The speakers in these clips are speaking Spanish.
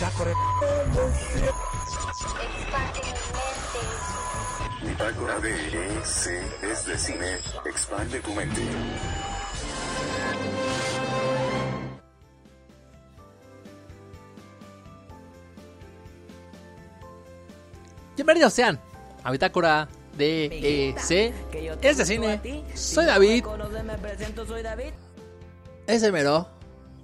Bitácora. Bitácora de EC es de cine. Expande tu mente. Bienvenidos sean a Bitácora de EC es de cine. Soy David. Ese mero.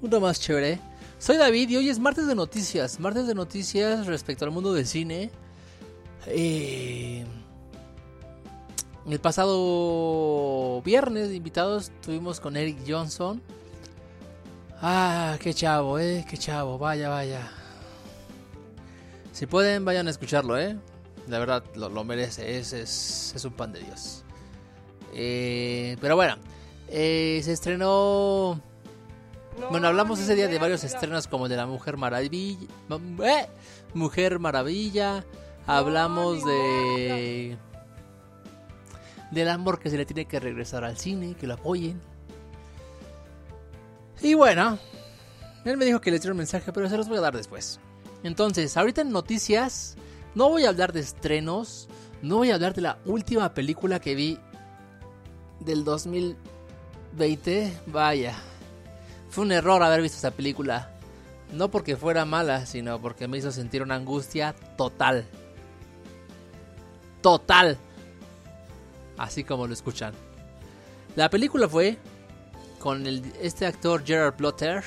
Uno más chévere. Soy David y hoy es martes de noticias. Martes de noticias respecto al mundo del cine. Eh, el pasado viernes invitados estuvimos con Eric Johnson. Ah, qué chavo, eh, qué chavo, vaya, vaya. Si pueden, vayan a escucharlo, eh. La verdad, lo, lo merece, es, es, es, un pan de Dios. Eh, pero bueno, eh, se estrenó... Bueno, hablamos ese día de varios estrenos como de la Mujer Maravilla. Eh, Mujer Maravilla. Hablamos de del amor que se le tiene que regresar al cine, que lo apoyen. Y bueno, él me dijo que les diera un mensaje, pero se los voy a dar después. Entonces, ahorita en noticias, no voy a hablar de estrenos, no voy a hablar de la última película que vi del 2020. Vaya, fue un error haber visto esa película. No porque fuera mala, sino porque me hizo sentir una angustia total. Total así como lo escuchan. La película fue con este actor Gerard Plotter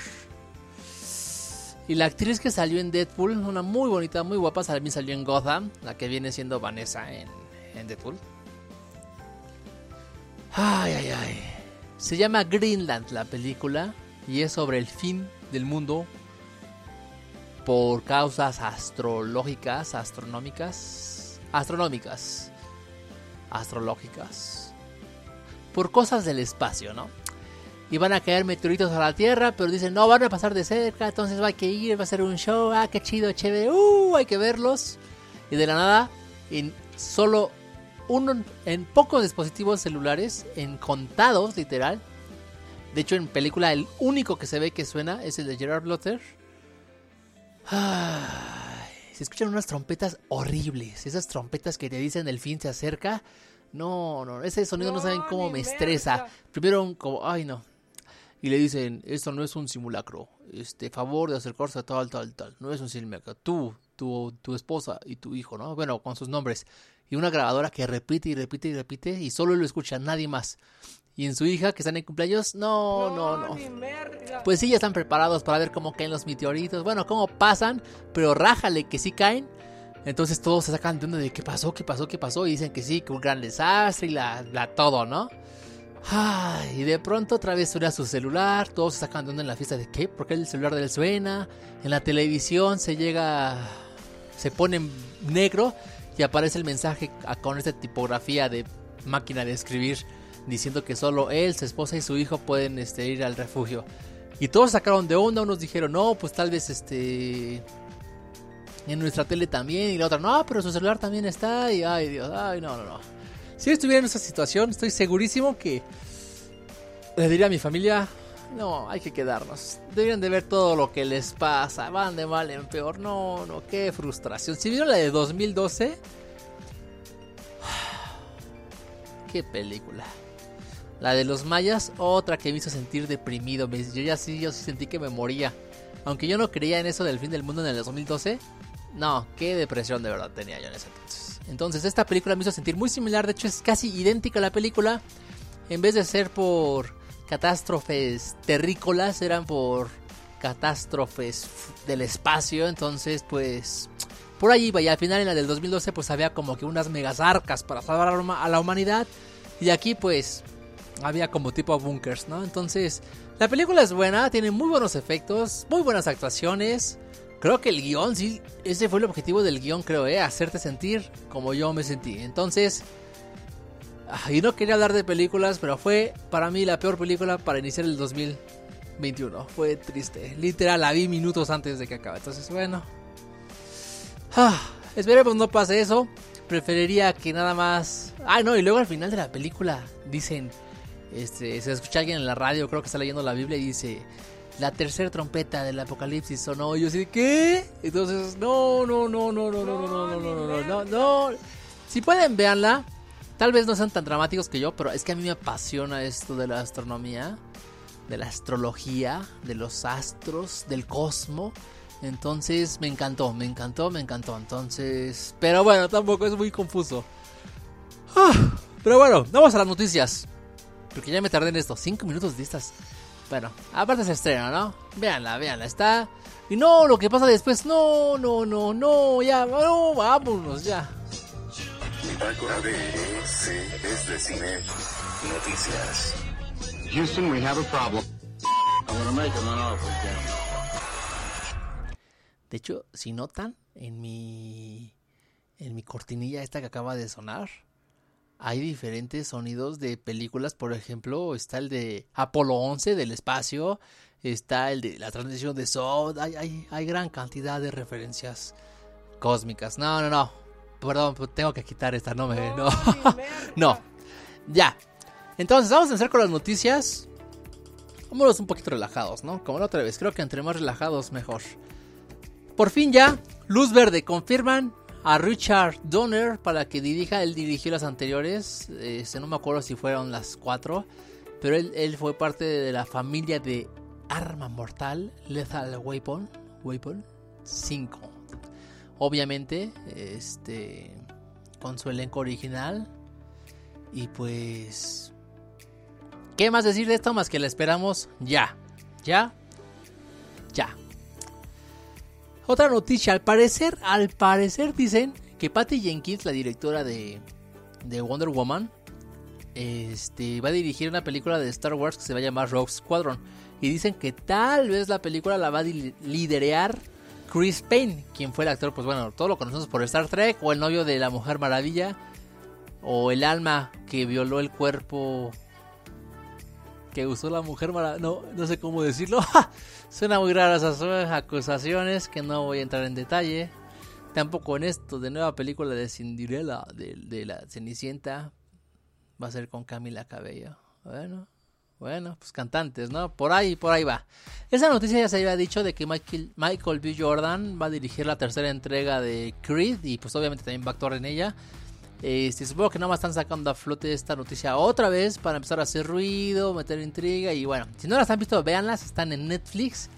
y la actriz que salió en Deadpool, una muy bonita, muy guapa, también salió en Gotham, la que viene siendo Vanessa en, en Deadpool. Ay, ay, ay. Se llama Greenland la película y es sobre el fin del mundo por causas astrológicas, astronómicas, astronómicas astrológicas. Por cosas del espacio, ¿no? Y van a caer meteoritos a la Tierra, pero dicen, no, van a pasar de cerca, entonces hay que ir, va a ser un show, ah, qué chido, chévere, uh, hay que verlos. Y de la nada, en solo uno, en pocos dispositivos celulares, en contados, literal. De hecho, en película, el único que se ve que suena es el de Gerard Blotter. se escuchan unas trompetas horribles. Esas trompetas que te dicen el fin se acerca. No, no, ese sonido no, saben cómo me estresa. Primero, como, ay no. Y le dicen, esto no es un simulacro. Este, favor de acercarse a tal, tal, tal. No es un simulacro. Tú, tu, tu esposa y tu hijo, ¿no? Bueno, con sus nombres. Y una grabadora que repite y repite y repite y solo lo escucha nadie más y en su hija que están en cumpleaños. No, no, no. Pues sí, ya están preparados para ver cómo caen los meteoritos. Bueno, cómo pasan, pero rájale que sí caen. Entonces todos se sacan de onda de qué pasó, qué pasó, qué pasó. Y dicen que sí, que un gran desastre y la, la todo, ¿no? Ay, y de pronto otra vez suena su celular. Todos se sacan de onda en la fiesta de qué, porque el celular de él suena. En la televisión se llega. Se pone en negro y aparece el mensaje con esta tipografía de máquina de escribir diciendo que solo él, su esposa y su hijo pueden este, ir al refugio. Y todos sacaron de onda, unos dijeron, no, pues tal vez este... En nuestra tele también, y la otra, no, pero su celular también está, y ay Dios, ay no, no, no. Si estuviera en esa situación, estoy segurísimo que le diría a mi familia, no, hay que quedarnos. Deberían de ver todo lo que les pasa, van de mal en peor, no, no, qué frustración. Si vieron la de 2012, qué película. La de los mayas, otra que me hizo sentir deprimido. Yo ya sí, yo sí sentí que me moría. Aunque yo no creía en eso del fin del mundo en el 2012. No, qué depresión de verdad tenía yo en ese entonces. Entonces esta película me hizo sentir muy similar. De hecho es casi idéntica a la película. En vez de ser por catástrofes terrícolas, eran por catástrofes del espacio. Entonces pues... Por allí iba y al final en la del 2012 pues había como que unas megas arcas para salvar a la humanidad. Y aquí pues había como tipo bunkers, ¿no? Entonces, la película es buena, tiene muy buenos efectos, muy buenas actuaciones. Creo que el guion, sí, ese fue el objetivo del guion, creo, ¿eh? Hacerte sentir como yo me sentí. Entonces, y no quería hablar de películas, pero fue para mí la peor película para iniciar el 2021. Fue triste. Literal, la vi minutos antes de que acabe. Entonces, bueno. Ah, esperemos no pase eso. Preferiría que nada más... Ay, no, y luego al final de la película dicen este, se escucha alguien en la radio, creo que está leyendo la Biblia y dice, la tercera trompeta del apocalipsis sonó. Y yo así, ¿qué? Entonces, no, no, no, no, no, no, no, no, no, no, no, no. Si pueden, véanla. Tal vez no sean tan dramáticos que yo, pero es que a mí me apasiona esto de la astronomía, de la astrología, de los astros, del cosmos. Entonces me encantó, me encantó, me encantó. Entonces, pero bueno, tampoco es muy confuso. pero bueno, vamos a las noticias. Porque ya me tardé en esto, 5 minutos de estas. Bueno, aparte se estrena, ¿no? Véanla, véanla, está. Y no, lo que pasa después, no, no, no, no, ya, no, vámonos, ya. Es de cine. Noticias. Houston, we have a problem. make De hecho, si notan, en mi. En mi cortinilla esta que acaba de sonar hay diferentes sonidos de películas, por ejemplo, está el de Apolo 11 del espacio, está el de la transición de hay, hay, hay gran cantidad de referencias cósmicas. No, no, no, perdón, tengo que quitar esta, no me... No, no, ya. Entonces, vamos a empezar con las noticias. Vámonos un poquito relajados, ¿no? Como la otra vez, creo que entre más relajados mejor. Por fin ya, luz verde, confirman a Richard Donner para que dirija. Él dirigió las anteriores. Este, no me acuerdo si fueron las cuatro. Pero él, fue parte de la familia de Arma Mortal, Lethal Weapon, Weapon 5. Obviamente, este, con su elenco original. Y pues... ¿Qué más decir de esto? Más que la esperamos ya. Ya. Ya. Otra noticia, al parecer, al parecer dicen que Patty Jenkins, la directora de, de Wonder Woman, este, va a dirigir una película de Star Wars que se va a llamar Rogue Squadron. Y dicen que tal vez la película la va a liderear Chris Payne, quien fue el actor, pues bueno, todos lo conocemos por Star Trek, o el novio de la Mujer Maravilla, o el alma que violó el cuerpo que usó la Mujer Maravilla. No, no sé cómo decirlo. Suena muy raro esas acusaciones que no voy a entrar en detalle. Tampoco en esto de nueva película de Cinderella, de, la Cenicienta. Va a ser con Camila Cabello. Bueno, bueno, pues cantantes, ¿no? Por ahí, por ahí va. Esa noticia ya se había dicho de que Michael, Michael B. Jordan va a dirigir la tercera entrega de Creed y pues obviamente también va a actuar en ella. Este, supongo que nada más están sacando a flote esta noticia otra vez para empezar a hacer ruido, meter intriga y bueno, si no las han visto, véanlas, están en Netflix.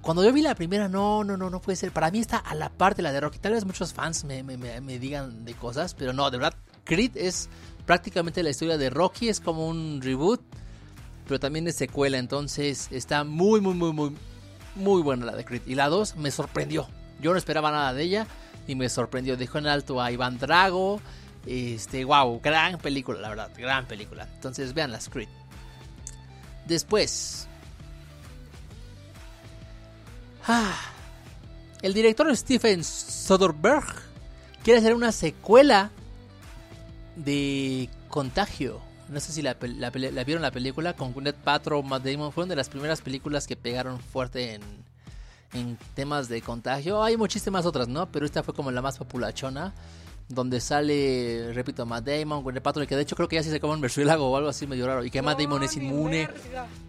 Cuando yo vi la primera, no, no, no, no puede ser. Para mí está a la par de la de Rocky. Tal vez muchos fans me, me digan de cosas, pero no, de verdad, Creed es prácticamente la historia de Rocky, es como un reboot, pero también es secuela, entonces está muy, muy, muy, muy, muy buena la de Creed. Y la 2 me sorprendió. Yo no esperaba nada de ella y me sorprendió. Dejó en alto a Iván Drago. Este, wow, gran película, la verdad, gran película. Entonces vean la Creed. Después. Ah, el director Stephen Soderbergh quiere hacer una secuela de Contagio. No sé si la, vieron la película con Gwyneth Paltrow, Matt Damon. Fueron de las primeras películas que pegaron fuerte en, en temas de contagio. Hay muchísimas otras, ¿no? Pero esta fue como la más populachona. Donde sale, repito, Matt Damon, Gwyneth Paltrow, que de hecho creo que ya se come un murciélago o algo así medio raro. Y que Matt Damon es inmune.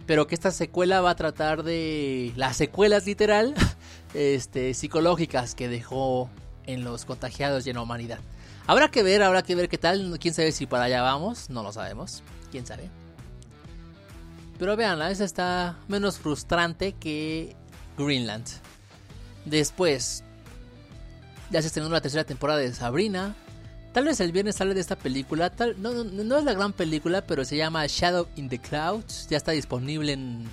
Pero que esta secuela va a tratar de las secuelas literal, este, psicológicas que dejó en los contagiados y en la humanidad. Habrá que ver, habrá que ver qué tal. Quién sabe si para allá vamos, no lo sabemos. Quién sabe. Pero vean, esa está menos frustrante que Greenland. Después, ya se estrenó la tercera temporada de Sabrina. Tal vez el viernes sale de esta película. Tal, no, no, es la gran película, pero se llama Shadow in the Clouds. Ya está disponible en,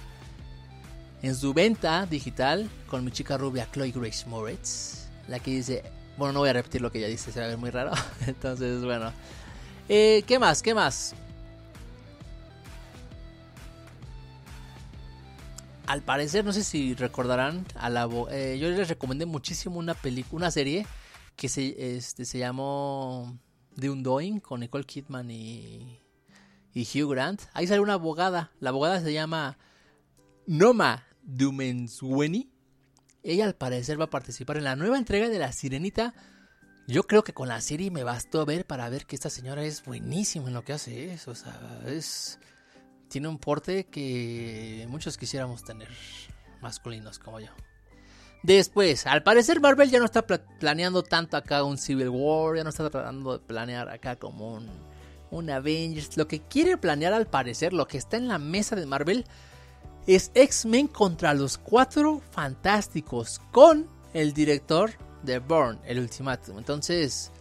en su venta digital con mi chica rubia Chloe Grace Moritz. La que dice. Bueno, no voy a repetir lo que ella dice, se va a ver muy raro. Entonces, bueno. Eh, ¿Qué más? ¿Qué más? al parecer, no sé si recordarán, a la, eh, yo les recomendé muchísimo una película, una serie que se, este, se llamó The Undoing con Nicole Kidman y, y Hugh Grant. Ahí sale una abogada, la abogada se llama Noma Dumensweni. Ella al parecer va a participar en la nueva entrega de La Sirenita. Yo creo que con la serie me bastó ver para ver que esta señora es buenísima en lo que hace. eso, o sea, es tiene un porte que muchos quisiéramos tener, masculinos como yo. Después, al parecer Marvel ya no está planeando tanto acá un Civil War, ya no está tratando de planear acá como un, un Avengers. Lo que quiere planear al parecer, lo que está en la mesa de Marvel, es X-Men contra los Cuatro Fantásticos con el director de Burn, el Ultimatum. Entonces,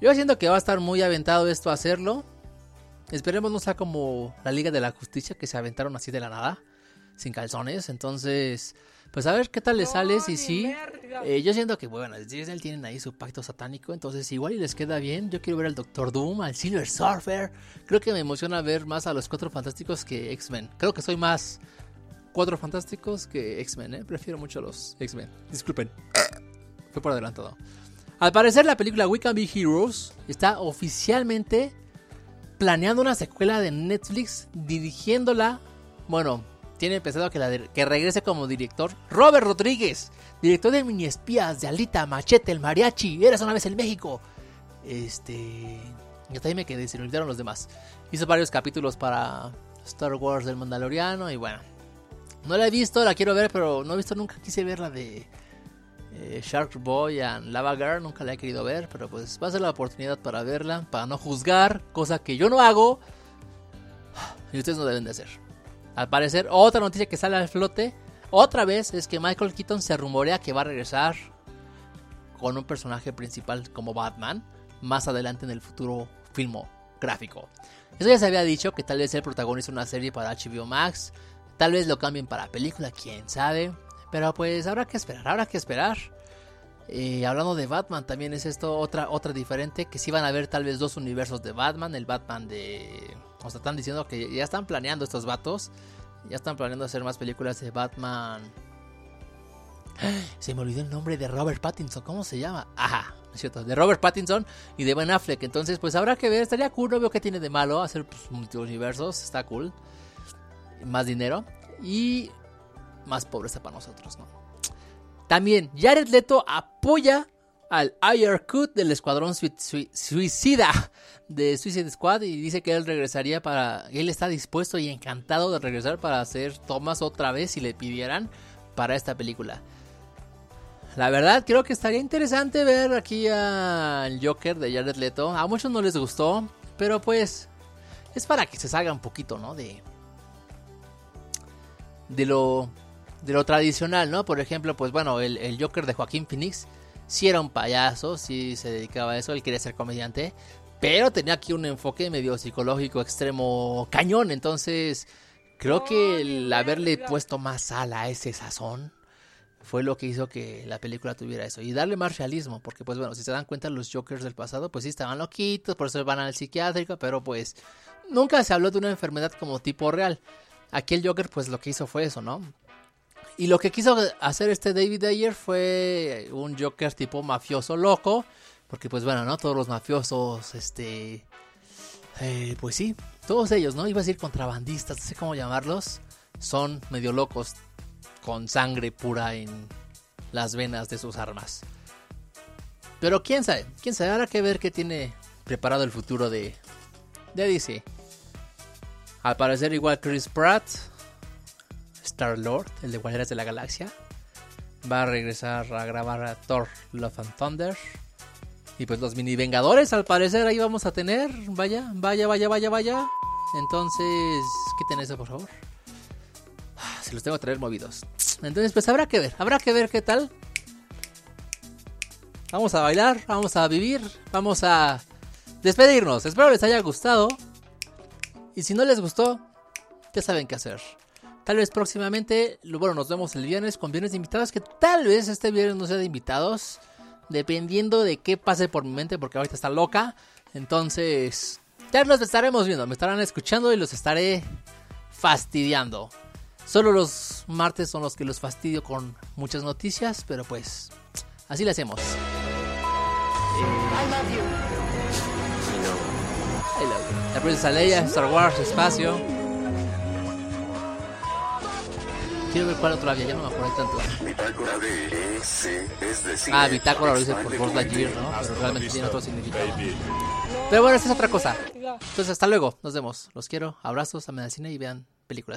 yo siento que va a estar muy aventado esto a hacerlo. Esperemos no sea como la Liga de la Justicia que se aventaron así de la nada, sin calzones. Entonces, pues a ver qué tal les sale. Si sí, eh, yo siento que, bueno, Disney tienen ahí su pacto satánico. Entonces, igual y les queda bien. Yo quiero ver al Doctor Doom, al Silver Surfer. Creo que me emociona ver más a los Cuatro Fantásticos que X-Men. Creo que soy más Cuatro Fantásticos que X-Men, ¿eh? Prefiero mucho a los X-Men. Disculpen. Fue por adelantado. Al parecer, la película We Can Be Heroes está oficialmente planeando una secuela de Netflix dirigiéndola. Bueno, tiene pensado que, regrese como director Robert Rodríguez, director de Mini Espías, de Alita, Machete, El Mariachi, Eras una vez en México. Este. Y hasta ahí me quedé, se me olvidaron los demás. Hizo varios capítulos para Star Wars del Mandaloriano y bueno. No la he visto, la quiero ver, pero no he visto nunca. Quise ver la de eh, Shark Boy and Lava Girl, nunca la he querido ver, pero pues va a ser la oportunidad para verla, para no juzgar, cosa que yo no hago y ustedes no deben de hacer. Al parecer, otra noticia que sale al flote, otra vez, es que Michael Keaton se rumorea que va a regresar con un personaje principal como Batman más adelante en el futuro filmográfico. Eso ya se había dicho que tal vez él protagonice una serie para HBO Max, tal vez lo cambien para película, quién sabe. Pero pues habrá que esperar, habrá que esperar. Y hablando de Batman, también es esto otra, otra diferente, que si van a haber tal vez dos universos de Batman, el Batman de... O sea, están diciendo que ya están planeando estos vatos, ya están planeando hacer más películas de Batman. Se me olvidó el nombre de Robert Pattinson, ¿cómo se llama? Ajá, es cierto, de Robert Pattinson y de Ben Affleck. Entonces, pues habrá que ver, estaría cool, no veo qué tiene de malo hacer pues, multiversos, está cool. Más dinero. Y más pobreza para nosotros, ¿no? También Jared Leto apoya al Cut del Escuadrón Suicida de Suicide Squad y dice que él regresaría para. Él está dispuesto y encantado de regresar para hacer tomas otra vez si le pidieran para esta película. La verdad, creo que estaría interesante ver aquí al Joker de Jared Leto. A muchos no les gustó, pero pues es para que se salga un poquito, ¿no? De. De lo de lo tradicional, ¿no? Por ejemplo, pues bueno, el, Joker de Joaquín Phoenix sí era un payaso, sí se dedicaba a eso, él quería ser comediante, pero tenía aquí un enfoque medio psicológico extremo cañón, entonces creo que el haberle puesto más sal a ese sazón fue lo que hizo que la película tuviera eso y darle más realismo, porque pues bueno, si se dan cuenta los Jokers del pasado, pues sí estaban loquitos, por eso van al psiquiátrico, pero pues nunca se habló de una enfermedad como tipo real. Aquí el Joker pues lo que hizo fue eso, ¿no? Y lo que quiso hacer este David Ayer fue un Joker tipo mafioso loco. Porque pues bueno, ¿no? Todos los mafiosos, este... Eh, pues sí, todos ellos, ¿no? Iba a decir contrabandistas, no sé cómo llamarlos. Son medio locos con sangre pura en las venas de sus armas. Pero quién sabe, quién sabe, habrá que ver qué tiene preparado el futuro de, de DC. Al parecer igual Chris Pratt Star Lord, el de Guardianes de la Galaxia. Va a regresar a grabar a Thor Love and Thunder. Y pues los mini Vengadores, al parecer, ahí vamos a tener. Vaya, vaya, vaya, vaya, vaya. Entonces, quiten eso, por favor. Ah, se los tengo que traer movidos. Entonces, pues habrá que ver, habrá que ver qué tal. Vamos a bailar, vamos a vivir, vamos a despedirnos. Espero les haya gustado. Y si no les gustó, ya saben qué hacer. Tal vez próximamente, bueno, nos vemos el viernes con viernes de invitados, que tal vez este viernes no sea de invitados, dependiendo de qué pase por mi mente, porque ahorita está loca. Entonces, ya los estaremos viendo, me estarán escuchando y los estaré fastidiando. Solo los martes son los que los fastidio con muchas noticias, pero pues así le hacemos. I love you. I love you. La princesa Leia, Star Wars, espacio. Quiero ver cuál otro había, ya no me acuerdo tanto. Bitácora de ese es decir, Ah, bitácora lo dice por Buzz Lightyear, ¿no? Pero realmente tiene otro significado. Pero bueno, esa es otra cosa. Entonces, hasta luego. Nos vemos. Los quiero. Abrazos, a cine y vean películas.